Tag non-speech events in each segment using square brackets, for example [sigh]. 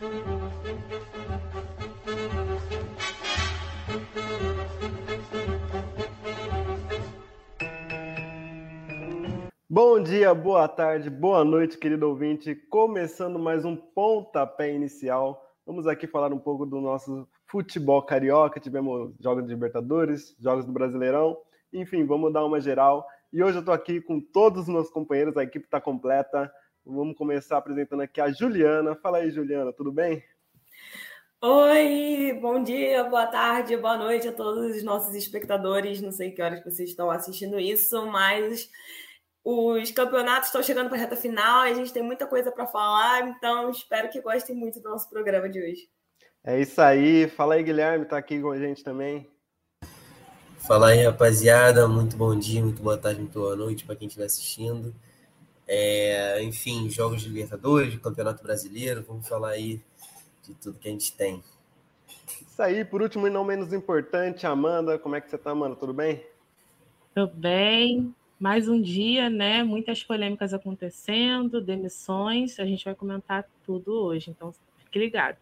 Bom dia, boa tarde, boa noite, querido ouvinte. Começando mais um pontapé inicial. Vamos aqui falar um pouco do nosso futebol carioca. Tivemos jogos de Libertadores, jogos do Brasileirão. Enfim, vamos dar uma geral. E hoje eu estou aqui com todos os meus companheiros, a equipe está completa. Vamos começar apresentando aqui a Juliana. Fala aí, Juliana, tudo bem? Oi, bom dia, boa tarde, boa noite a todos os nossos espectadores. Não sei que horas vocês estão assistindo isso, mas os campeonatos estão chegando para a reta final e a gente tem muita coisa para falar, então espero que gostem muito do nosso programa de hoje. É isso aí. Fala aí, Guilherme, está aqui com a gente também. Fala aí, rapaziada. Muito bom dia, muito boa tarde, muito boa noite para quem estiver assistindo. É, enfim, jogos de Libertadores, de Campeonato Brasileiro, vamos falar aí de tudo que a gente tem. Isso aí, por último e não menos importante, Amanda, como é que você tá, Amanda? Tudo bem? Tudo bem, mais um dia, né? Muitas polêmicas acontecendo, demissões. A gente vai comentar tudo hoje, então fique ligado.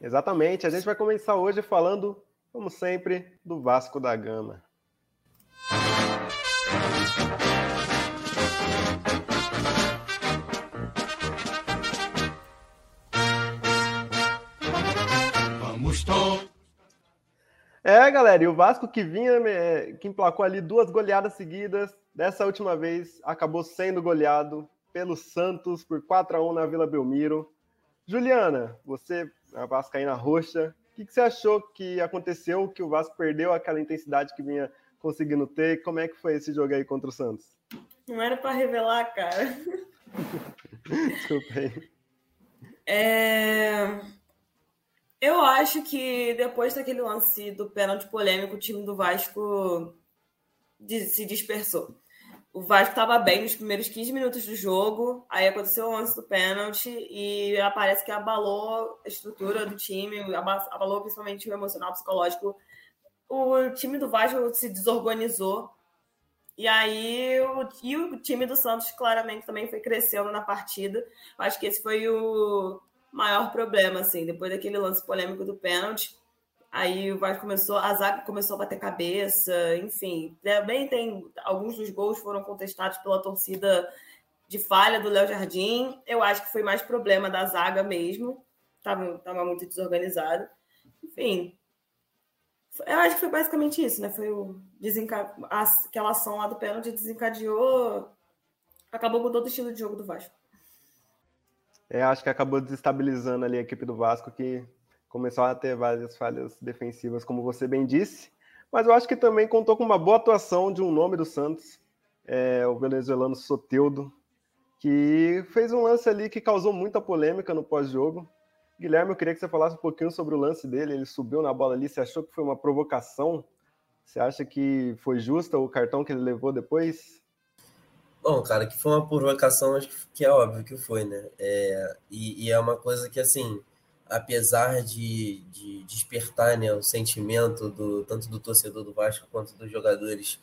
Exatamente. A gente vai começar hoje falando, como sempre, do Vasco da Gama. É, galera, e o Vasco que vinha, é, que emplacou ali duas goleadas seguidas, Dessa última vez, acabou sendo goleado pelo Santos por 4 a 1 na Vila Belmiro. Juliana, você, a Vascaína roxa, o que, que você achou que aconteceu, que o Vasco perdeu aquela intensidade que vinha conseguindo ter? Como é que foi esse jogo aí contra o Santos? Não era para revelar, cara. [laughs] Desculpa aí. É... Eu acho que depois daquele lance do pênalti polêmico, o time do Vasco se dispersou. O Vasco estava bem nos primeiros 15 minutos do jogo, aí aconteceu o lance do pênalti e parece que abalou a estrutura do time, abalou principalmente o emocional, psicológico. O time do Vasco se desorganizou e aí o, e o time do Santos claramente também foi crescendo na partida. Acho que esse foi o maior problema, assim, depois daquele lance polêmico do pênalti Aí o Vasco começou, a zaga começou a bater cabeça, enfim. Também tem alguns dos gols foram contestados pela torcida de falha do Léo Jardim. Eu acho que foi mais problema da zaga mesmo. Tava, tava muito desorganizado. Enfim. Eu acho que foi basicamente isso, né? Foi o desenca... aquela ação lá do pênalti desencadeou. Acabou com todo o estilo de jogo do Vasco. É, acho que acabou desestabilizando ali a equipe do Vasco, que começou a ter várias falhas defensivas, como você bem disse, mas eu acho que também contou com uma boa atuação de um nome do Santos, é, o venezuelano Soteudo, que fez um lance ali que causou muita polêmica no pós-jogo. Guilherme, eu queria que você falasse um pouquinho sobre o lance dele. Ele subiu na bola ali, você achou que foi uma provocação? Você acha que foi justa o cartão que ele levou depois? Bom, cara, que foi uma provocação, acho que é óbvio que foi, né? É, e, e, é uma coisa que, assim, apesar de, de despertar né, o sentimento do tanto do torcedor do Vasco quanto dos jogadores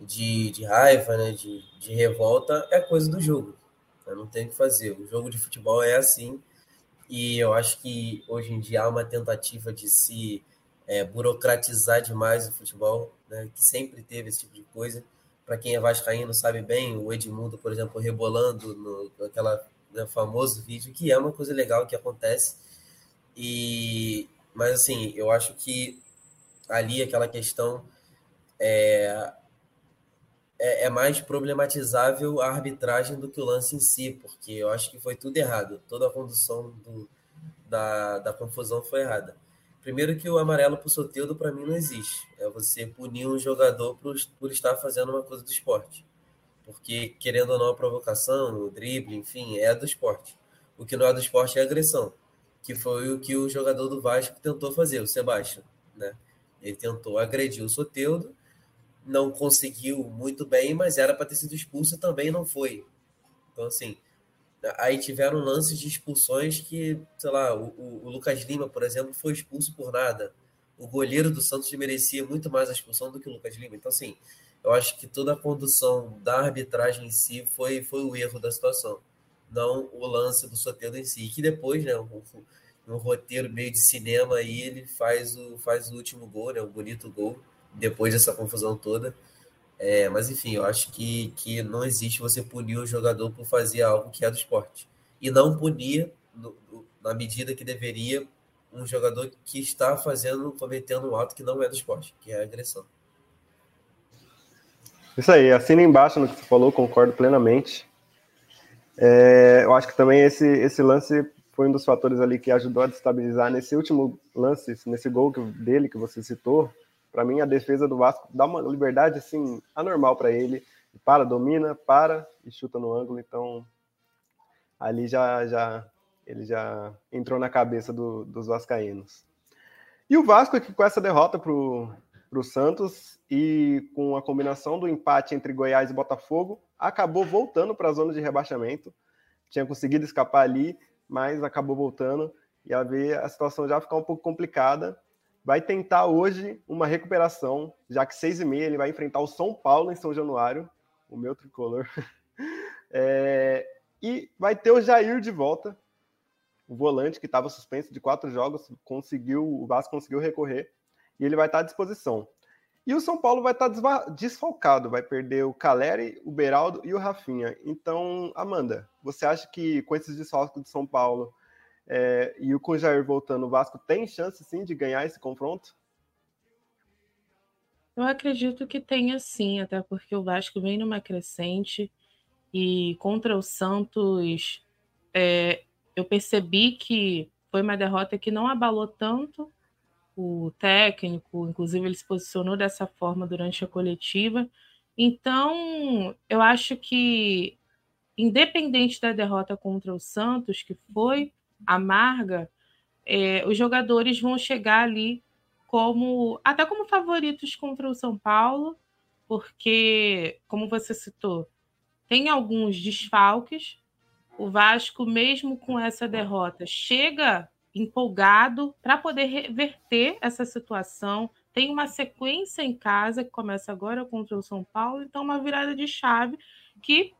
de, de raiva, né, de, de revolta, é coisa do jogo. Eu não tem o que fazer. O jogo de futebol é assim. E eu acho que hoje em dia há uma tentativa de se é, burocratizar demais o futebol, né, que sempre teve esse tipo de coisa. Para quem é vascaíno sabe bem, o Edmundo, por exemplo, rebolando no aquela né, famoso vídeo, que é uma coisa legal que acontece e, mas assim, eu acho que ali aquela questão é, é, é, mais problematizável a arbitragem do que o lance em si, porque eu acho que foi tudo errado. Toda a condução do, da, da confusão foi errada. Primeiro que o amarelo para o Soteudo, para mim, não existe. É você punir um jogador por, por estar fazendo uma coisa do esporte. Porque, querendo ou não, a provocação, o drible, enfim, é do esporte. O que não é do esporte é agressão que foi o que o jogador do Vasco tentou fazer, o Sebastião, né? Ele tentou agredir o Soteudo, não conseguiu muito bem, mas era para ter sido expulso também não foi. Então, assim, aí tiveram lances de expulsões que, sei lá, o, o, Lucas Lima, por exemplo, foi expulso por nada. O goleiro do Santos merecia muito mais a expulsão do que o Lucas Lima. Então, assim, eu acho que toda a condução da arbitragem em si foi, foi o erro da situação não o lance do Soteldo em si, que depois, né, um roteiro meio de cinema aí, ele faz o, faz o último gol, né? Um bonito gol, depois dessa confusão toda. É, mas enfim, eu acho que, que não existe você punir o jogador por fazer algo que é do esporte. E não punir, no, na medida que deveria, um jogador que está fazendo, cometendo um ato que não é do esporte, que é agressão. Isso aí, assina embaixo no que você falou, concordo plenamente. É, eu acho que também esse, esse lance foi um dos fatores ali que ajudou a destabilizar nesse último lance, nesse gol que, dele que você citou. Para mim, a defesa do Vasco dá uma liberdade assim anormal para ele. Para, domina, para e chuta no ângulo. Então, ali já, já ele já entrou na cabeça do, dos vascaínos. E o Vasco aqui com essa derrota para o Santos e com a combinação do empate entre Goiás e Botafogo, acabou voltando para a zona de rebaixamento. Tinha conseguido escapar ali mas acabou voltando e a ver a situação já ficar um pouco complicada. Vai tentar hoje uma recuperação, já que seis e meia ele vai enfrentar o São Paulo em São Januário, o meu tricolor. [laughs] É, e vai ter o Jair de volta, o volante que estava suspenso de quatro jogos, conseguiu, o Vasco conseguiu recorrer e ele vai estar à disposição. E o São Paulo vai estar desfalcado, vai perder o Caleri, o Beraldo e o Rafinha. Então, Amanda, você acha que com esses desfalques do São Paulo é, e o Jair voltando, o Vasco tem chance sim de ganhar esse confronto? Eu acredito que tenha sim, até porque o Vasco vem numa crescente e contra o Santos é, eu percebi que foi uma derrota que não abalou tanto o técnico, inclusive ele se posicionou dessa forma durante a coletiva. Então, eu acho que, independente da derrota contra o Santos, que foi amarga, é, os jogadores vão chegar ali como até como favoritos contra o São Paulo, porque, como você citou, tem alguns desfalques. O Vasco, mesmo com essa derrota, chega empolgado para poder reverter essa situação. Tem uma sequência em casa que começa agora contra o São Paulo, então uma virada de chave que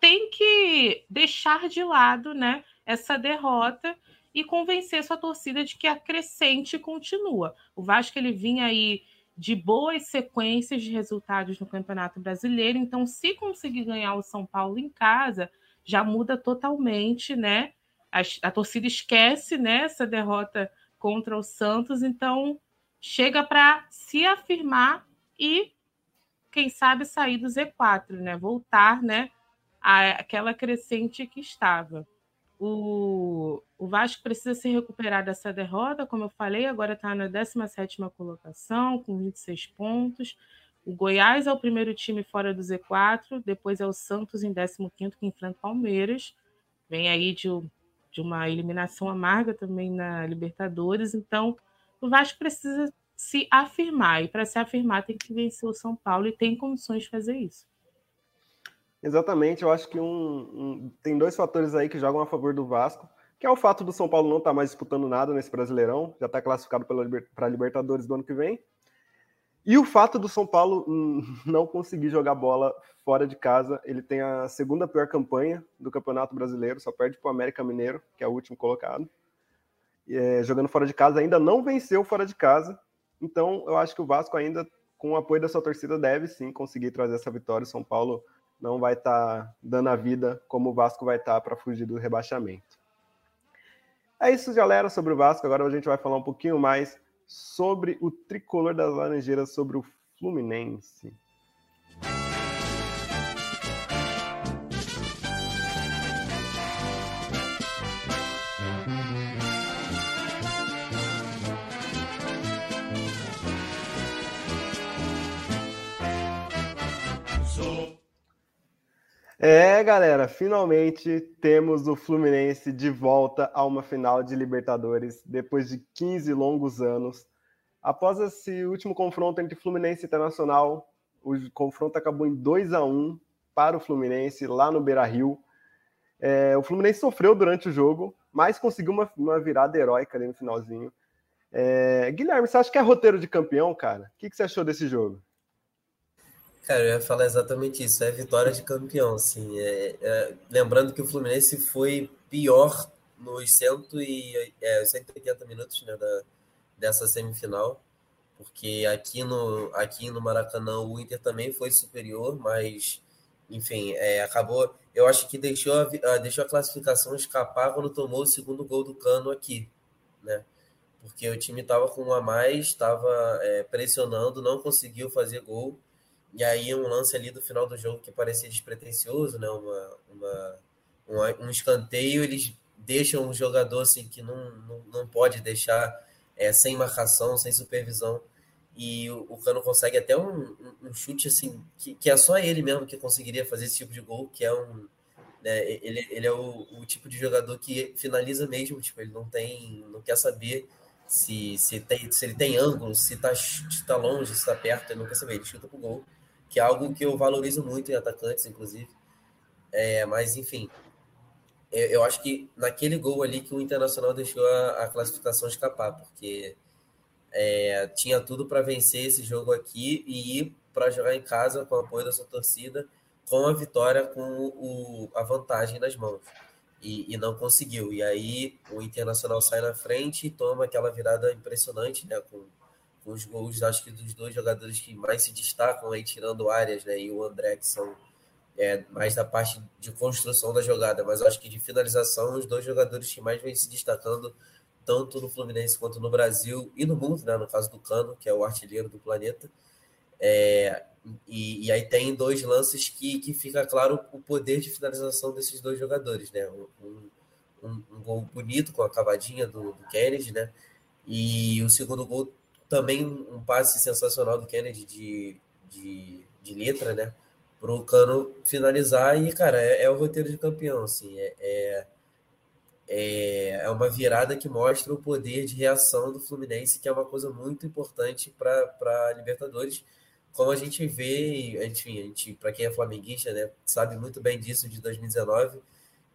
tem que deixar de lado, né, essa derrota e convencer sua torcida de que a crescente continua. O Vasco ele vinha aí de boas sequências de resultados no Campeonato Brasileiro, então se conseguir ganhar o São Paulo em casa, já muda totalmente, né, a, a torcida esquece né, essa derrota contra o Santos, então chega para se afirmar e, quem sabe, sair do Z4, né? Voltar né, àquela crescente que estava. O, o Vasco precisa se recuperar dessa derrota, como eu falei, agora está na 17 colocação, com 26 pontos. O Goiás é o primeiro time fora do Z4, depois é o Santos em 15 que enfrenta o Palmeiras. Vem aí de de uma eliminação amarga também na Libertadores. Então, o Vasco precisa se afirmar, e para se afirmar tem que vencer o São Paulo e tem condições de fazer isso. Exatamente, eu acho que um, um, tem dois fatores aí que jogam a favor do Vasco, que é o fato do São Paulo não estar tá mais disputando nada nesse Brasileirão, já está classificado para a Libertadores do ano que vem, e o fato do São Paulo [laughs] não conseguir jogar bola fora de casa, ele tem a segunda pior campanha do Campeonato Brasileiro, só perde para o América Mineiro, que é o último colocado. É, jogando fora de casa, ainda não venceu fora de casa. Então, eu acho que o Vasco ainda, com o apoio da sua torcida, deve sim conseguir trazer essa vitória. O São Paulo não vai estar tá dando a vida como o Vasco vai estar tá para fugir do rebaixamento. É isso, galera, sobre o Vasco. Agora a gente vai falar um pouquinho mais sobre o tricolor das Laranjeiras, sobre o Fluminense. É, galera, finalmente temos o Fluminense de volta a uma final de Libertadores depois de 15 longos anos. Após esse último confronto entre Fluminense e Internacional, o confronto acabou em 2 a 1 para o Fluminense lá no Beira-Rio. É, o Fluminense sofreu durante o jogo, mas conseguiu uma, uma virada heróica ali no finalzinho. É, Guilherme, você acha que é roteiro de campeão, cara? O que, que você achou desse jogo? Cara, eu ia falar exatamente isso. É vitória de campeão, assim. É, é, lembrando que o Fluminense foi pior nos cento e, é, 180 minutos né, da, dessa semifinal, porque aqui no, aqui no Maracanã o Inter também foi superior, mas enfim, é, acabou. Eu acho que deixou a, deixou a classificação escapar quando tomou o segundo gol do Cano aqui, né? Porque o time estava com um a mais, estava é, pressionando, não conseguiu fazer gol. E aí um lance ali do final do jogo que parecia despretensioso, né? Uma, uma, um, escanteio, eles deixam um jogador assim que não, não, não pode deixar é, sem marcação, sem supervisão. E o, o Cano consegue até um, um, chute assim, que, que é só ele mesmo que conseguiria fazer esse tipo de gol, que é um. Né, ele, ele é o, o tipo de jogador que finaliza mesmo, tipo, ele não tem. não quer saber se, se, tem, se ele tem ângulo, se está tá longe, se está perto, ele não quer saber, ele chuta pro gol que é algo que eu valorizo muito em atacantes, inclusive. É, mas, enfim, eu, eu, acho que naquele gol ali que o Internacional deixou a, a classificação escapar, porque é, tinha tudo para vencer esse jogo aqui e ir para jogar em casa com o apoio da sua torcida, com a vitória, com o, a vantagem nas mãos. E, e, não conseguiu. E aí o Internacional sai na frente e toma aquela virada impressionante, né? Com os gols, acho que dos dois jogadores que mais se destacam aí, tirando áreas, né? E o André, que são é, mais da parte de construção da jogada, mas acho que de finalização, os dois jogadores que mais vêm se destacando, tanto no Fluminense quanto no Brasil e no mundo, né? No caso do Cano, que é o artilheiro do planeta. É, e, e, aí tem dois lances que, que fica claro o poder de finalização desses dois jogadores, né? Um, um, um gol bonito com a cavadinha do, do Kennedy, né? E o segundo gol também um passe sensacional do Kennedy de, de, de letra, né? Para o Cano finalizar e, cara, é, é, o roteiro de campeão, assim. É, é, é, é uma virada que mostra o poder de reação do Fluminense, que é uma coisa muito importante para Libertadores. Como a gente vê, enfim, a gente, para quem é flamenguista, né, sabe muito bem disso de 2019.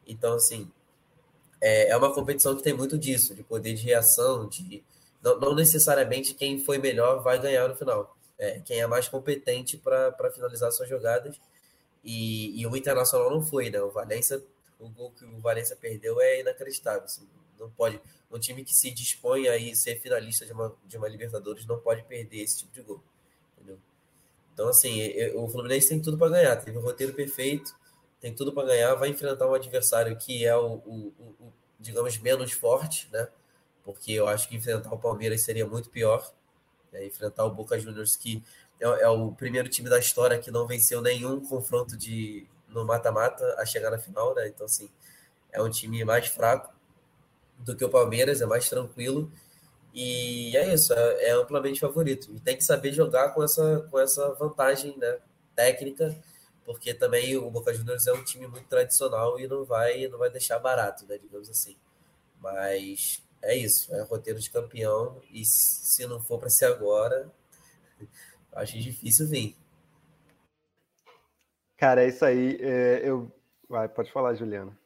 Então, assim, é, é uma competição que tem muito disso, de poder de reação, de não, não necessariamente quem foi melhor vai ganhar no final. É, quem é mais competente para finalizar suas jogadas. E, e, o Internacional não foi, né? O Valência, o gol que o Valência perdeu é inacreditável. Assim, não pode. Um time que se dispõe a ser finalista de uma, de uma Libertadores não pode perder esse tipo de gol. Entendeu? Então, assim, o Fluminense tem tudo para ganhar. Teve um roteiro perfeito, tem tudo para ganhar. Vai enfrentar um adversário que é o, o, o, digamos, menos forte, né? Porque eu acho que enfrentar o Palmeiras seria muito pior. Né? Enfrentar o Boca Juniors, que é, é, o primeiro time da história que não venceu nenhum confronto de no mata-mata a chegar na final, né? Então, assim, é um time mais fraco do que o Palmeiras, é mais tranquilo. E é isso, é, é amplamente favorito. E tem que saber jogar com essa, com essa vantagem né, técnica, porque também o Boca Juniors é um time muito tradicional e não vai, não vai deixar barato, né, digamos assim. Mas é isso, é roteiro de campeão. E se não for para ser agora, [laughs] acho difícil vir. Cara, é isso aí. É, eu... Vai, pode falar, Juliana.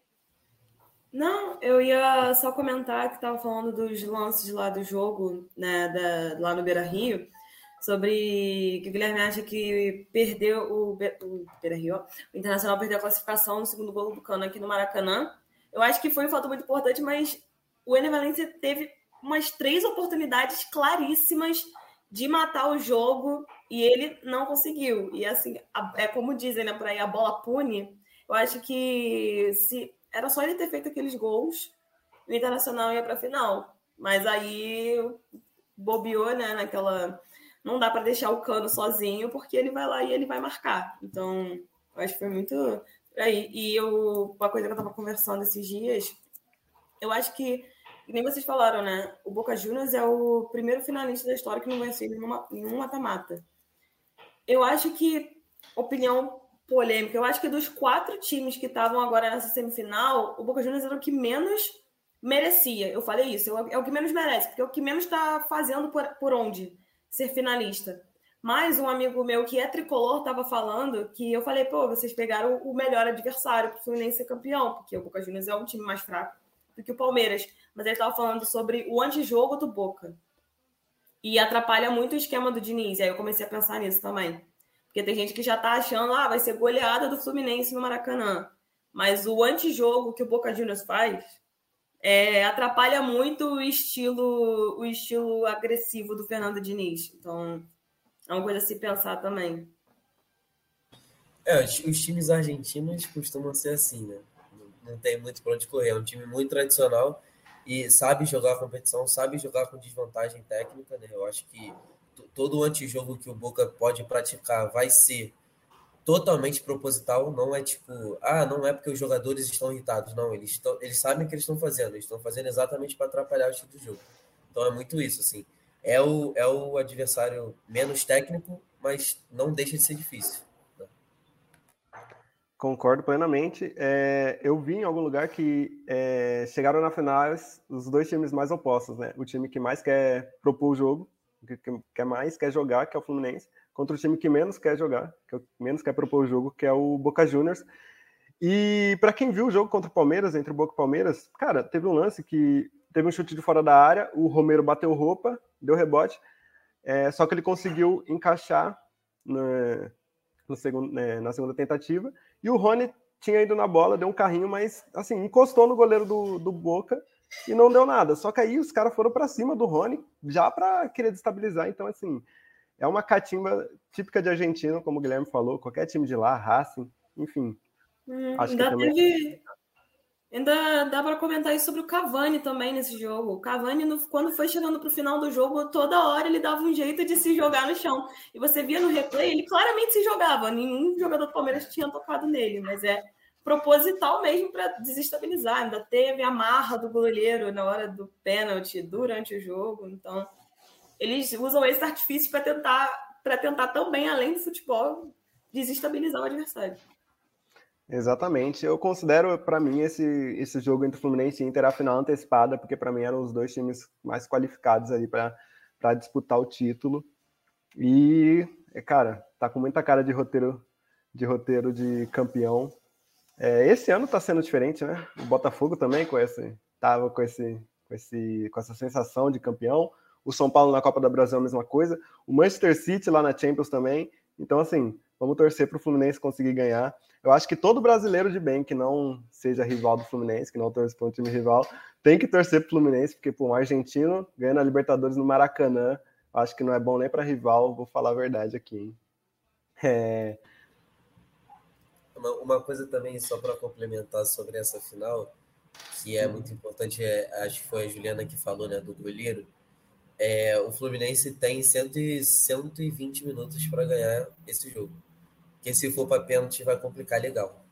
Não, eu ia só comentar que estava falando dos lances lá do jogo, né, da, lá no Beira Rio, sobre que o Guilherme acha que perdeu o, o Beira Rio, o Internacional perdeu a classificação no segundo gol do Cano aqui no Maracanã. Eu acho que foi um fato muito importante, mas o Ener Valencia teve umas três oportunidades claríssimas de matar o jogo e ele não conseguiu. E assim, é como dizem, né, por aí, a bola pune. Eu acho que se era só ele ter feito aqueles gols, o Internacional ia para a final. Mas aí bobeou, né, naquela não dá para deixar o Cano sozinho, porque ele vai lá e ele vai marcar. Então, eu acho que foi muito aí. E eu, uma coisa que eu estava conversando esses dias, eu acho que e nem vocês falaram, né? O Boca Juniors é o primeiro finalista da história que não venceu nenhum mata-mata. Eu acho que, opinião polêmica, eu acho que dos quatro times que estavam agora nessa semifinal, o Boca Juniors era o que menos merecia. Eu falei isso, é o que menos merece, porque é o que menos está fazendo por, por onde ser finalista. Mas um amigo meu que é tricolor estava falando que eu falei, pô, vocês pegaram o melhor adversário para o Fluminense ser campeão, porque o Boca Juniors é um time mais fraco do que o Palmeiras mas ele estava falando sobre o antijogo do Boca. E atrapalha muito o esquema do Diniz. E aí eu comecei a pensar nisso também. Porque tem gente que já tá achando, ah, vai ser goleada do Fluminense no Maracanã. Mas o antijogo que o Boca Juniors faz é, atrapalha muito o estilo, o estilo agressivo do Fernando Diniz. Então, é uma coisa a se pensar também. É, os times argentinos costumam ser assim, né? Não, tem muito para onde correr. É um time muito tradicional e sabe jogar a competição, sabe jogar com desvantagem técnica, né? Eu acho que todo o antijogo que o Boca pode praticar vai ser totalmente proposital, não é tipo, ah, não é porque os jogadores estão irritados, não, eles, estão, eles sabem o que eles estão fazendo, eles estão fazendo exatamente para atrapalhar o estilo do jogo. Então é muito isso, assim. É o, é o adversário menos técnico, mas não deixa de ser difícil. Né? Concordo plenamente. É, eu vi em algum lugar que é, chegaram na final os dois times mais opostos, né? O time que mais quer propor o jogo, que, que mais quer jogar, que é o Fluminense, contra o time que menos quer jogar, que é menos quer propor o jogo, que é o Boca Juniors. E para quem viu o jogo contra o Palmeiras, entre o Boca e o Palmeiras, cara, teve um lance que teve um chute de fora da área, o Romero bateu roupa, deu rebote, é, só que ele conseguiu encaixar na, no segundo, né, na segunda tentativa, e o Rony tinha ido na bola, deu um carrinho, mas assim, encostou no goleiro do, do Boca e não deu nada. Só que aí os caras foram para cima do Rony já para querer destabilizar. Então, assim, é uma catimba típica de argentino, como o Guilherme falou, qualquer time de lá, Racing, enfim. Hum, acho ainda que também... teve... Ainda dá para comentar isso sobre o Cavani também nesse jogo. O Cavani, quando foi chegando para o final do jogo, toda hora ele dava um jeito de se jogar no chão. E você via no replay, ele claramente se jogava. Nenhum jogador do Palmeiras tinha tocado nele, mas é proposital mesmo para desestabilizar. Ainda teve a marra do goleiro na hora do pênalti durante o jogo. Então, eles usam esse artifício para tentar para tentar também além do futebol desestabilizar o adversário. Exatamente. Eu considero para mim esse esse jogo entre Fluminense e Inter a final antecipada, porque para mim eram os dois times mais qualificados ali para disputar o título. E, cara, tá com muita cara de roteiro de roteiro de campeão. É, esse ano tá sendo diferente, né? O Botafogo também com esse tava com esse com esse com essa sensação de campeão o São Paulo na Copa do Brasil é a mesma coisa, o Manchester City lá na Champions também. Então, assim, vamos torcer para o Fluminense conseguir ganhar. Eu acho que todo brasileiro de bem que não seja rival do Fluminense, que não torce para um time rival, tem que torcer para o Fluminense, porque pô, um argentino ganhando a Libertadores no Maracanã, acho que não é bom nem para rival, vou falar a verdade aqui. Hein? É... Uma, uma coisa também, só para complementar sobre essa final, que é muito importante, é, acho que foi a Juliana que falou, né, do goleiro é, o Fluminense tem 100, 120 minutos para ganhar esse jogo. Porque se for para pênalti, vai complicar legal.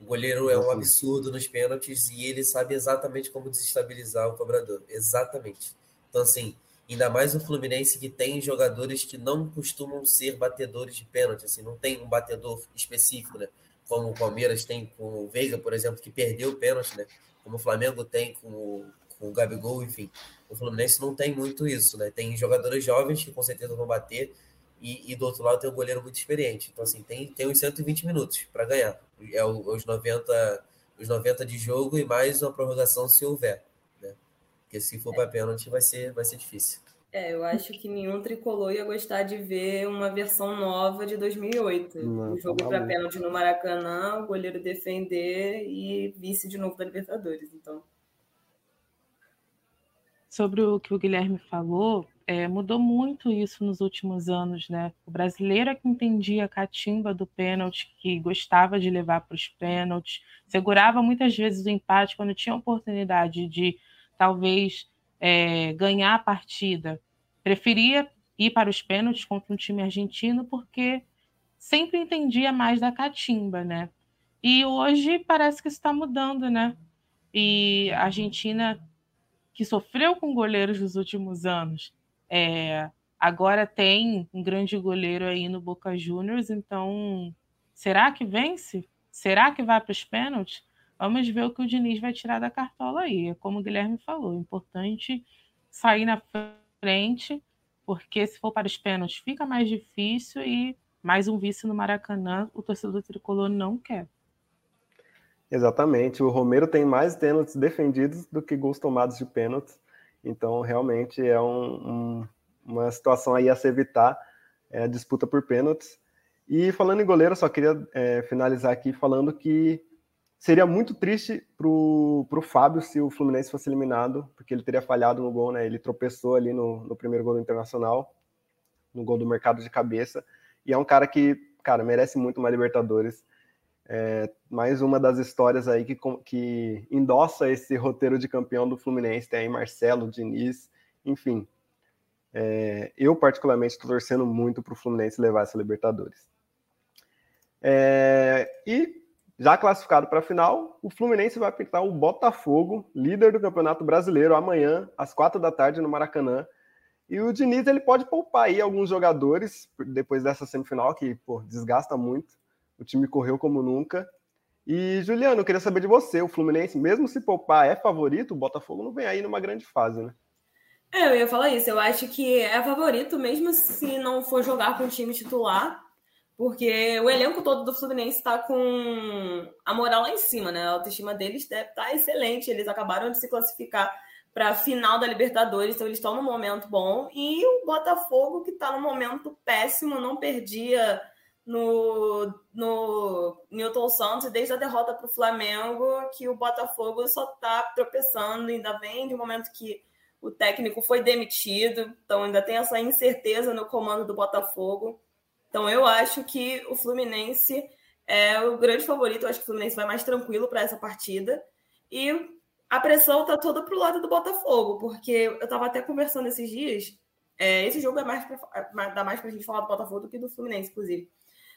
O goleiro é um absurdo nos pênaltis e ele sabe exatamente como desestabilizar o cobrador. Exatamente. Então, assim, ainda mais o Fluminense que tem jogadores que não costumam ser batedores de pênalti, assim, não tem um batedor específico, né? Como o Palmeiras tem com o Veiga, por exemplo, que perdeu o pênalti, né? Como o Flamengo tem com o, com o Gabigol, enfim. O Fluminense não tem muito isso, né? Tem jogadores jovens que com certeza vão bater e, e do outro lado tem um goleiro muito experiente. Então, assim, tem, tem uns 120 minutos para ganhar. É os 90, os 90 de jogo e mais uma prorrogação se houver, né? Porque se for para pênalti vai ser, vai ser difícil. É, eu acho que nenhum tricolor ia gostar de ver uma versão nova de 2008. Não, o jogo tá para pênalti no Maracanã, o goleiro defender e vice de novo da Libertadores. Então, sobre o que o Guilherme falou, é, mudou muito isso nos últimos anos, né? O brasileiro é que entendia a catimba do pênalti, que gostava de levar para os pênaltis, segurava muitas vezes o empate quando tinha oportunidade de talvez é, ganhar a partida. Preferia ir para os pênaltis contra um time argentino porque sempre entendia mais da catimba, né? E hoje parece que isso está mudando, né? E a Argentina que sofreu com goleiros nos últimos anos. É, agora tem um grande goleiro aí no Boca Juniors, então será que vence? Será que vai para os pênaltis? Vamos ver o que o Diniz vai tirar da cartola aí. Como o Guilherme falou, é importante sair na frente, porque se for para os pênaltis fica mais difícil e mais um vice no Maracanã o torcedor tricolor não quer. Exatamente. O Romero tem mais pênaltis defendidos do que gols tomados de pênaltis. Então, realmente é um, um, uma situação aí a se evitar é, a disputa por pênaltis. E falando em goleiro, só queria é, finalizar aqui falando que seria muito triste pro, pro Fábio se o Fluminense fosse eliminado, porque ele teria falhado no gol, né? Ele tropeçou ali no, no primeiro gol do Internacional, no gol do mercado de cabeça. E é um cara que, cara, merece muito uma Libertadores. É, mais uma das histórias aí que, que endossa esse roteiro de campeão do Fluminense. Tem aí Marcelo, Diniz, enfim. É, eu, particularmente, estou torcendo muito para o Fluminense levar essa Libertadores. É, e já classificado para a final, o Fluminense vai pintar o Botafogo, líder do Campeonato Brasileiro, amanhã, às quatro da tarde, no Maracanã. E o Diniz ele pode poupar aí alguns jogadores depois dessa semifinal, que pô, desgasta muito. O time correu como nunca. E, Juliano, eu queria saber de você. O Fluminense, mesmo se poupar, é favorito? O Botafogo não vem aí numa grande fase, né? É, eu ia falar isso. Eu acho que é favorito, mesmo se não for jogar com o time titular, porque o elenco todo do Fluminense está com a moral lá em cima, né? A autoestima deles deve estar tá excelente. Eles acabaram de se classificar para a final da Libertadores, então eles estão num momento bom. E o Botafogo, que está num momento péssimo, não perdia no, no Newton Santos desde a derrota para o Flamengo, que o Botafogo só está tropeçando, ainda vem de um momento que o técnico foi demitido, então ainda tem essa incerteza no comando do Botafogo. Então eu acho que o Fluminense é o grande favorito, eu acho que o Fluminense vai mais tranquilo para essa partida. E a pressão tá toda pro lado do Botafogo, porque eu estava até conversando esses dias. É, esse jogo é mais pra, dá mais pra gente falar do Botafogo do que do Fluminense, inclusive.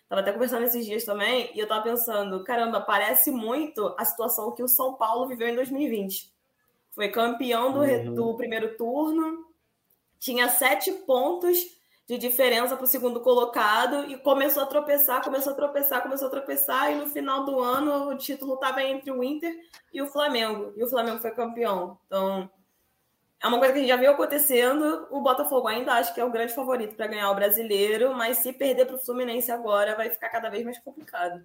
Tava até conversando esses dias também, e eu tava pensando, caramba, parece muito a situação que o São Paulo viveu em 2020. Foi campeão do, uhum. do primeiro turno, tinha sete pontos de diferença para o segundo colocado e começou a tropeçar, começou a tropeçar, começou a tropeçar, e no final do ano o título estava entre o Inter e o Flamengo, e o Flamengo foi campeão. Então, é uma coisa que a gente já viu acontecendo. O Botafogo ainda acho que é o grande favorito para ganhar o brasileiro, mas se perder para o Fluminense agora, vai ficar cada vez mais complicado.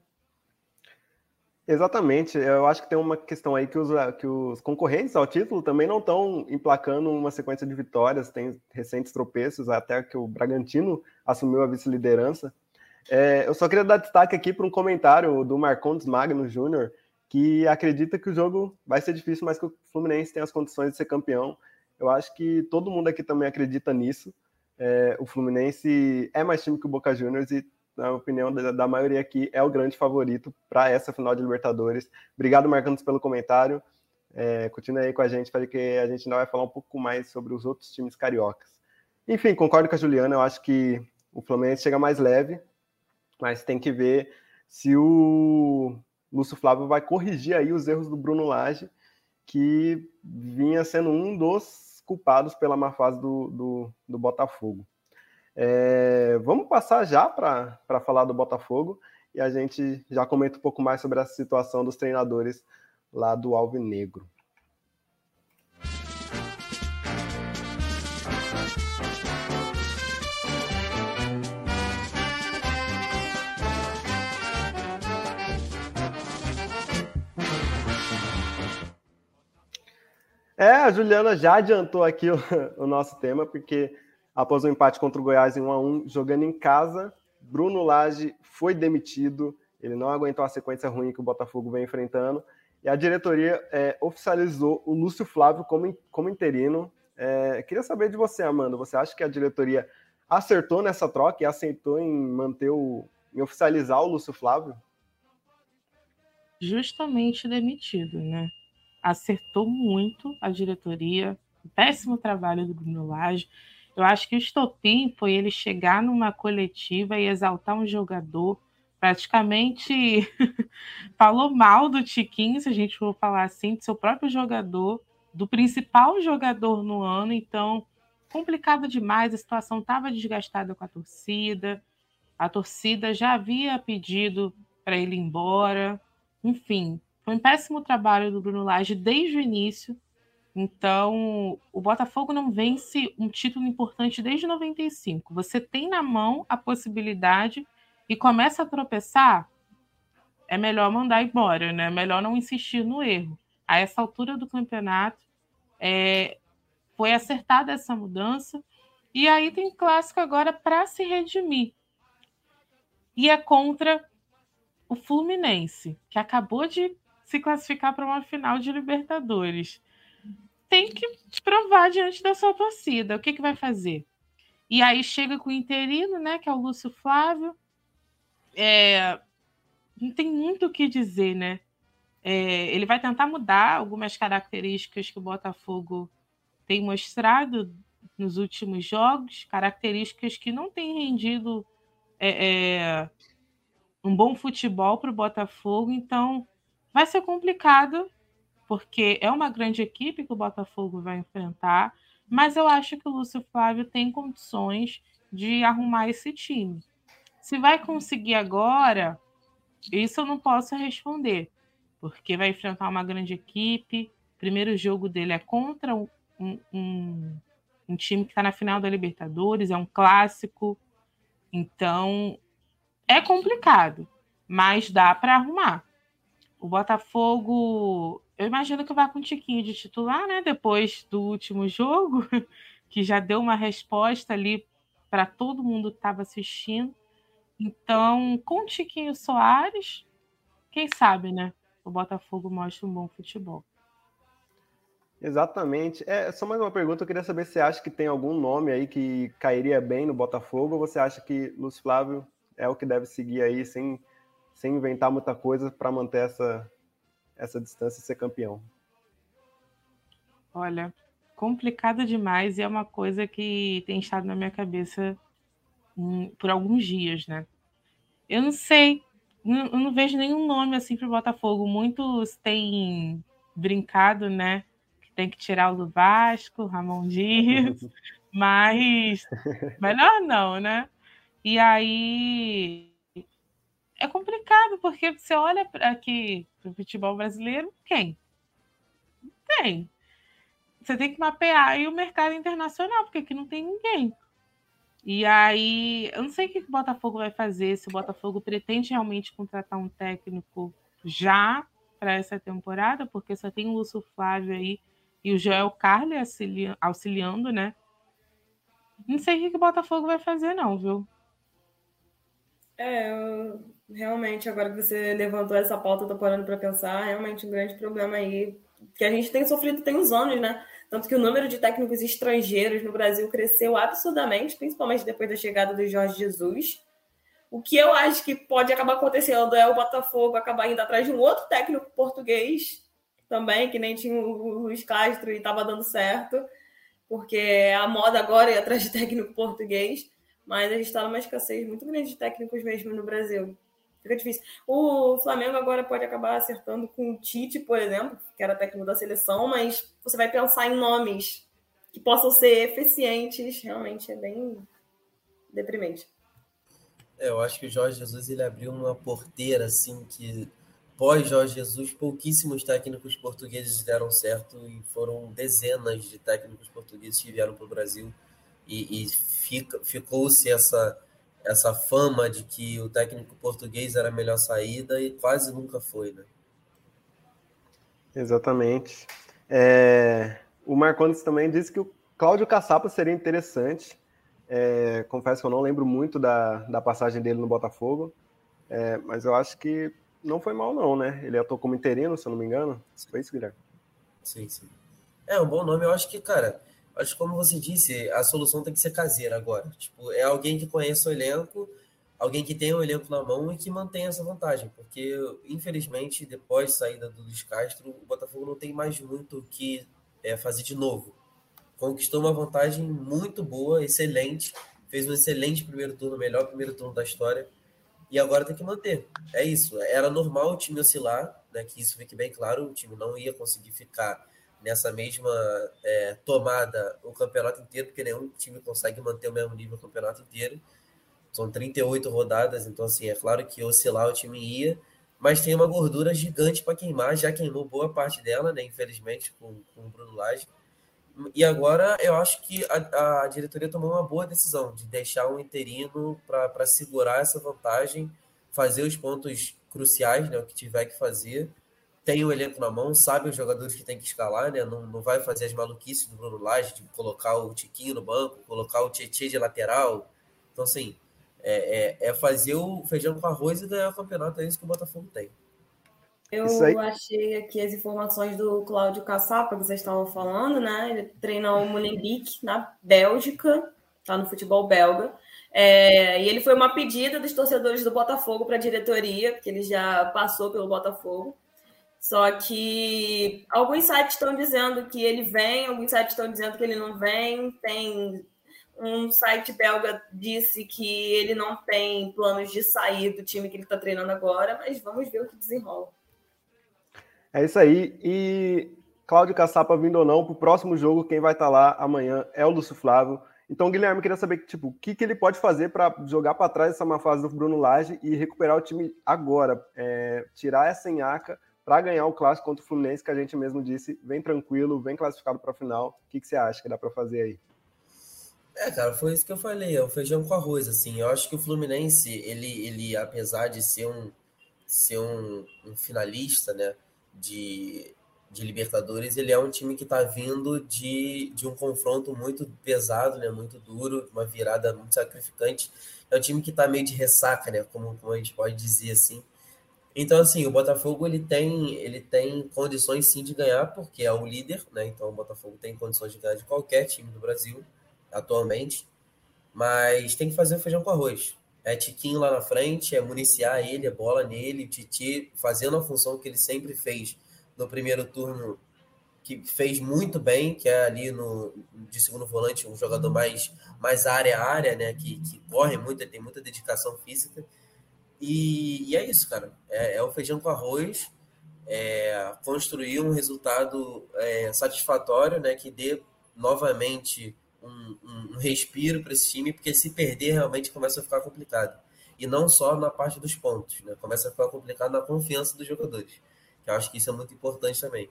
Exatamente. Eu acho que tem uma questão aí que os, que os concorrentes ao título também não estão emplacando uma sequência de vitórias, tem recentes tropeços, até que o Bragantino assumiu a vice-liderança. É, eu só queria dar destaque aqui para um comentário do Marcondes Magno Júnior, que acredita que o jogo vai ser difícil, mas que o Fluminense tem as condições de ser campeão. Eu acho que todo mundo aqui também acredita nisso. É, o Fluminense é mais time que o Boca Juniors e na opinião da, da maioria aqui, é o grande favorito para essa final de Libertadores. Obrigado, Marcantes, pelo comentário. É, continue aí com a gente, para que a gente ainda vai falar um pouco mais sobre os outros times cariocas. Enfim, concordo com a Juliana, eu acho que o Fluminense chega mais leve, mas tem que ver se o Lúcio Flávio vai corrigir aí os erros do Bruno Lage, que vinha sendo um dos culpados pela má fase do, do, do Botafogo. É, vamos passar já para falar do Botafogo e a gente já comenta um pouco mais sobre a situação dos treinadores lá do Alvinegro. É, a Juliana já adiantou aqui o, [laughs] o nosso tema, porque após o um empate contra o Goiás em 1 a 1 jogando em casa. Bruno Lage foi demitido, ele não aguentou a sequência ruim que o Botafogo vem enfrentando. E a diretoria é, oficializou o Lúcio Flávio como, como interino. É, queria saber de você, Amanda. Você acha que a diretoria acertou nessa troca e aceitou em manter o. em oficializar o Lúcio Flávio? Justamente demitido, né? Acertou muito a diretoria. Péssimo trabalho do Bruno Lage. Eu acho que o estopim foi ele chegar numa coletiva e exaltar um jogador, praticamente [laughs] falou mal do Tiquinho, se a gente for falar assim, do seu próprio jogador, do principal jogador no ano, então complicado demais, a situação estava desgastada com a torcida, a torcida já havia pedido para ele ir embora, enfim, foi um péssimo trabalho do Bruno Lage desde o início, então, o Botafogo não vence um título importante desde 95. Você tem na mão a possibilidade e começa a tropeçar, é melhor mandar embora, né? É melhor não insistir no erro. A essa altura do campeonato, é, foi acertada essa mudança. E aí tem clássico agora para se redimir. E é contra o Fluminense, que acabou de se classificar para uma final de Libertadores. Tem que provar diante da sua torcida. O que, que vai fazer? E aí chega com o interino, né? Que é o Lúcio Flávio. É, não tem muito o que dizer, né? É, ele vai tentar mudar algumas características que o Botafogo tem mostrado nos últimos jogos, características que não têm rendido é, é, um bom futebol para o Botafogo, então vai ser complicado, porque é uma grande equipe que o Botafogo vai enfrentar, mas eu acho que o Lúcio Flávio tem condições de arrumar esse time. Se vai conseguir agora, isso eu não posso responder, porque vai enfrentar uma grande equipe. O primeiro jogo dele é contra um, um, um time que está na final da Libertadores, é um clássico. Então é complicado, mas dá para arrumar. O Botafogo, eu imagino que vai com um tiquinho de titular, né? Depois do último jogo, [laughs] que já deu uma resposta ali para todo mundo que estava assistindo. Então, com o Tiquinho Soares, quem sabe, né? O Botafogo mostra um bom futebol. Exatamente. É só mais uma pergunta. Eu queria saber se você acha que tem algum nome aí que cairia bem no Botafogo ou você acha que Luiz Flávio é o que deve seguir aí sem, sem inventar muita coisa para manter essa, essa distância e ser campeão? Olha, complicado demais e é uma coisa que tem estado na minha cabeça por alguns dias, né? Eu não sei, eu não vejo nenhum nome assim para o Botafogo. Muitos têm brincado, né? Que tem que tirar o do Vasco, Ramon [laughs] Dias, mas [laughs] melhor não, né? E aí é complicado, porque você olha aqui para o futebol brasileiro, quem? Tem. Você tem que mapear aí o mercado internacional, porque aqui não tem ninguém. E aí, eu não sei o que o Botafogo vai fazer, se o Botafogo pretende realmente contratar um técnico já para essa temporada, porque só tem o Lúcio Flávio aí e o Joel Carli auxiliando, né? Não sei o que o Botafogo vai fazer, não, viu? É, eu, realmente, agora que você levantou essa pauta, eu tô parando para pensar, realmente um grande problema aí, que a gente tem sofrido tem uns anos, né? Tanto que o número de técnicos estrangeiros no Brasil cresceu absurdamente, principalmente depois da chegada do Jorge Jesus. O que eu acho que pode acabar acontecendo é o Botafogo acabar indo atrás de um outro técnico português também, que nem tinha o Luiz Castro e estava dando certo, porque a moda agora é atrás de técnico português, mas a gente está numa escassez muito grande de técnicos mesmo no Brasil. Fica difícil. O Flamengo agora pode acabar acertando com o Tite, por exemplo, que era técnico da seleção, mas você vai pensar em nomes que possam ser eficientes, realmente é bem deprimente. É, eu acho que o Jorge Jesus ele abriu uma porteira assim que pós Jorge Jesus pouquíssimos técnicos portugueses deram certo e foram dezenas de técnicos portugueses que vieram para o Brasil e, e fica, ficou-se essa essa fama de que o técnico português era a melhor saída e quase nunca foi, né? Exatamente. É, o Marcondes também disse que o Cláudio Caçapa seria interessante. É, confesso que eu não lembro muito da, da passagem dele no Botafogo, é, mas eu acho que não foi mal, não, né? Ele atuou como interino, se eu não me engano. Foi isso, Guilherme? Sim, sim. É um bom nome. Eu acho que, cara, que como você disse, a solução tem que ser caseira agora. Tipo, é alguém que conheça o elenco, alguém que tenha o elenco na mão e que mantenha essa vantagem. Porque, infelizmente, depois da saída do Luiz Castro, o Botafogo não tem mais muito o que é, fazer de novo. Conquistou uma vantagem muito boa, excelente. Fez um excelente primeiro turno, melhor primeiro turno da história. E agora tem que manter. É isso. Era normal o time oscilar, né, que isso fique bem claro. O time não ia conseguir ficar nessa mesma é, tomada o campeonato inteiro, porque nenhum time consegue manter o mesmo nível o campeonato inteiro. São 38 rodadas, então assim, é claro que oscilar o time ia, mas tem uma gordura gigante para queimar, já queimou boa parte dela, né, infelizmente, com, com o Bruno Lage. E agora eu acho que a, a diretoria tomou uma boa decisão de deixar um interino para segurar essa vantagem, fazer os pontos cruciais, né, o que tiver que fazer, tem o elenco na mão, sabe os jogadores que tem que escalar, né? Não, não vai fazer as maluquices do Bruno Lage de colocar o Tiquinho no banco, colocar o Tietchan de lateral. Então, assim, é, é, é, fazer o feijão com arroz e ganhar o campeonato. É isso que o Botafogo tem. Eu achei aqui as informações do Cláudio Caçapa, que vocês estavam falando, né? Ele treina o Molenbeek na Bélgica, tá no futebol belga. É, e ele foi uma pedida dos torcedores do Botafogo para a diretoria, porque ele já passou pelo Botafogo. Só que alguns sites estão dizendo que ele vem, alguns sites estão dizendo que ele não vem. Tem um site belga disse que ele não tem planos de sair do time que ele está treinando agora, mas vamos ver o que desenrola. É isso aí. E Cláudio Caçapa vindo ou não, para o próximo jogo, quem vai estar tá lá amanhã é o Lúcio Flávio. Então, Guilherme, queria saber tipo, o que, que ele pode fazer para jogar para trás essa má fase do Bruno Lage e recuperar o time agora. É, tirar essa enhaca para ganhar o clássico contra o Fluminense, que a gente mesmo disse, vem tranquilo, vem classificado para a final. O que, que você acha que dá para fazer aí? É, cara, foi isso que eu falei, é o feijão com arroz, assim. Eu acho que o Fluminense, ele, ele apesar de ser um, ser um, um finalista, né, de, de Libertadores, ele é um time que está vindo de, de um confronto muito pesado, né, muito duro, uma virada muito sacrificante. É um time que está meio de ressaca, né, como, como a gente pode dizer assim. Então, assim, o Botafogo ele tem, ele tem condições sim de ganhar, porque é o líder, né? Então o Botafogo tem condições de ganhar de qualquer time do Brasil atualmente. Mas tem que fazer o feijão com arroz. É Tiquinho lá na frente, é municiar ele, é bola nele, Titi fazendo a função que ele sempre fez no primeiro turno, que fez muito bem, que é ali no de segundo volante, um jogador mais, mais área a área, né? Que, que corre muito, tem muita dedicação física. E, e é isso, cara. É, é, o feijão com arroz, é, construir um resultado é, satisfatório, né? Que dê novamente um, um, respiro para esse time, porque se perder realmente começa a ficar complicado. E não só na parte dos pontos, né? começa a ficar complicado na confiança dos jogadores. Eu acho que isso é muito importante também.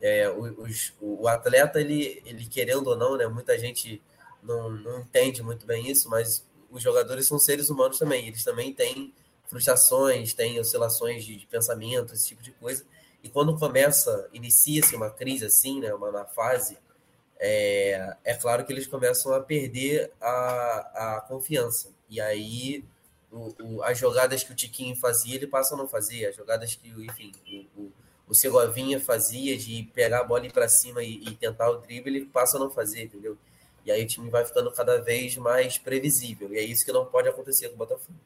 É, os, o, o, atleta, ele, ele querendo ou não, né? muita gente não, não entende muito bem isso, mas os jogadores são seres humanos também. Eles também têm frustrações, têm oscilações de, de pensamento, esse tipo de coisa. E quando começa, inicia-se uma crise assim, né, uma, uma fase, é, é claro que eles começam a perder a, a confiança. E aí o, o, as jogadas que o Tiquinho fazia, ele passa a não fazer. As jogadas que, enfim, o, o, o Segovinha fazia de pegar a bola e ir para cima e, e, tentar o drible, ele passa a não fazer, entendeu? E aí o time vai ficando cada vez mais previsível. E é isso que não pode acontecer com o Botafogo.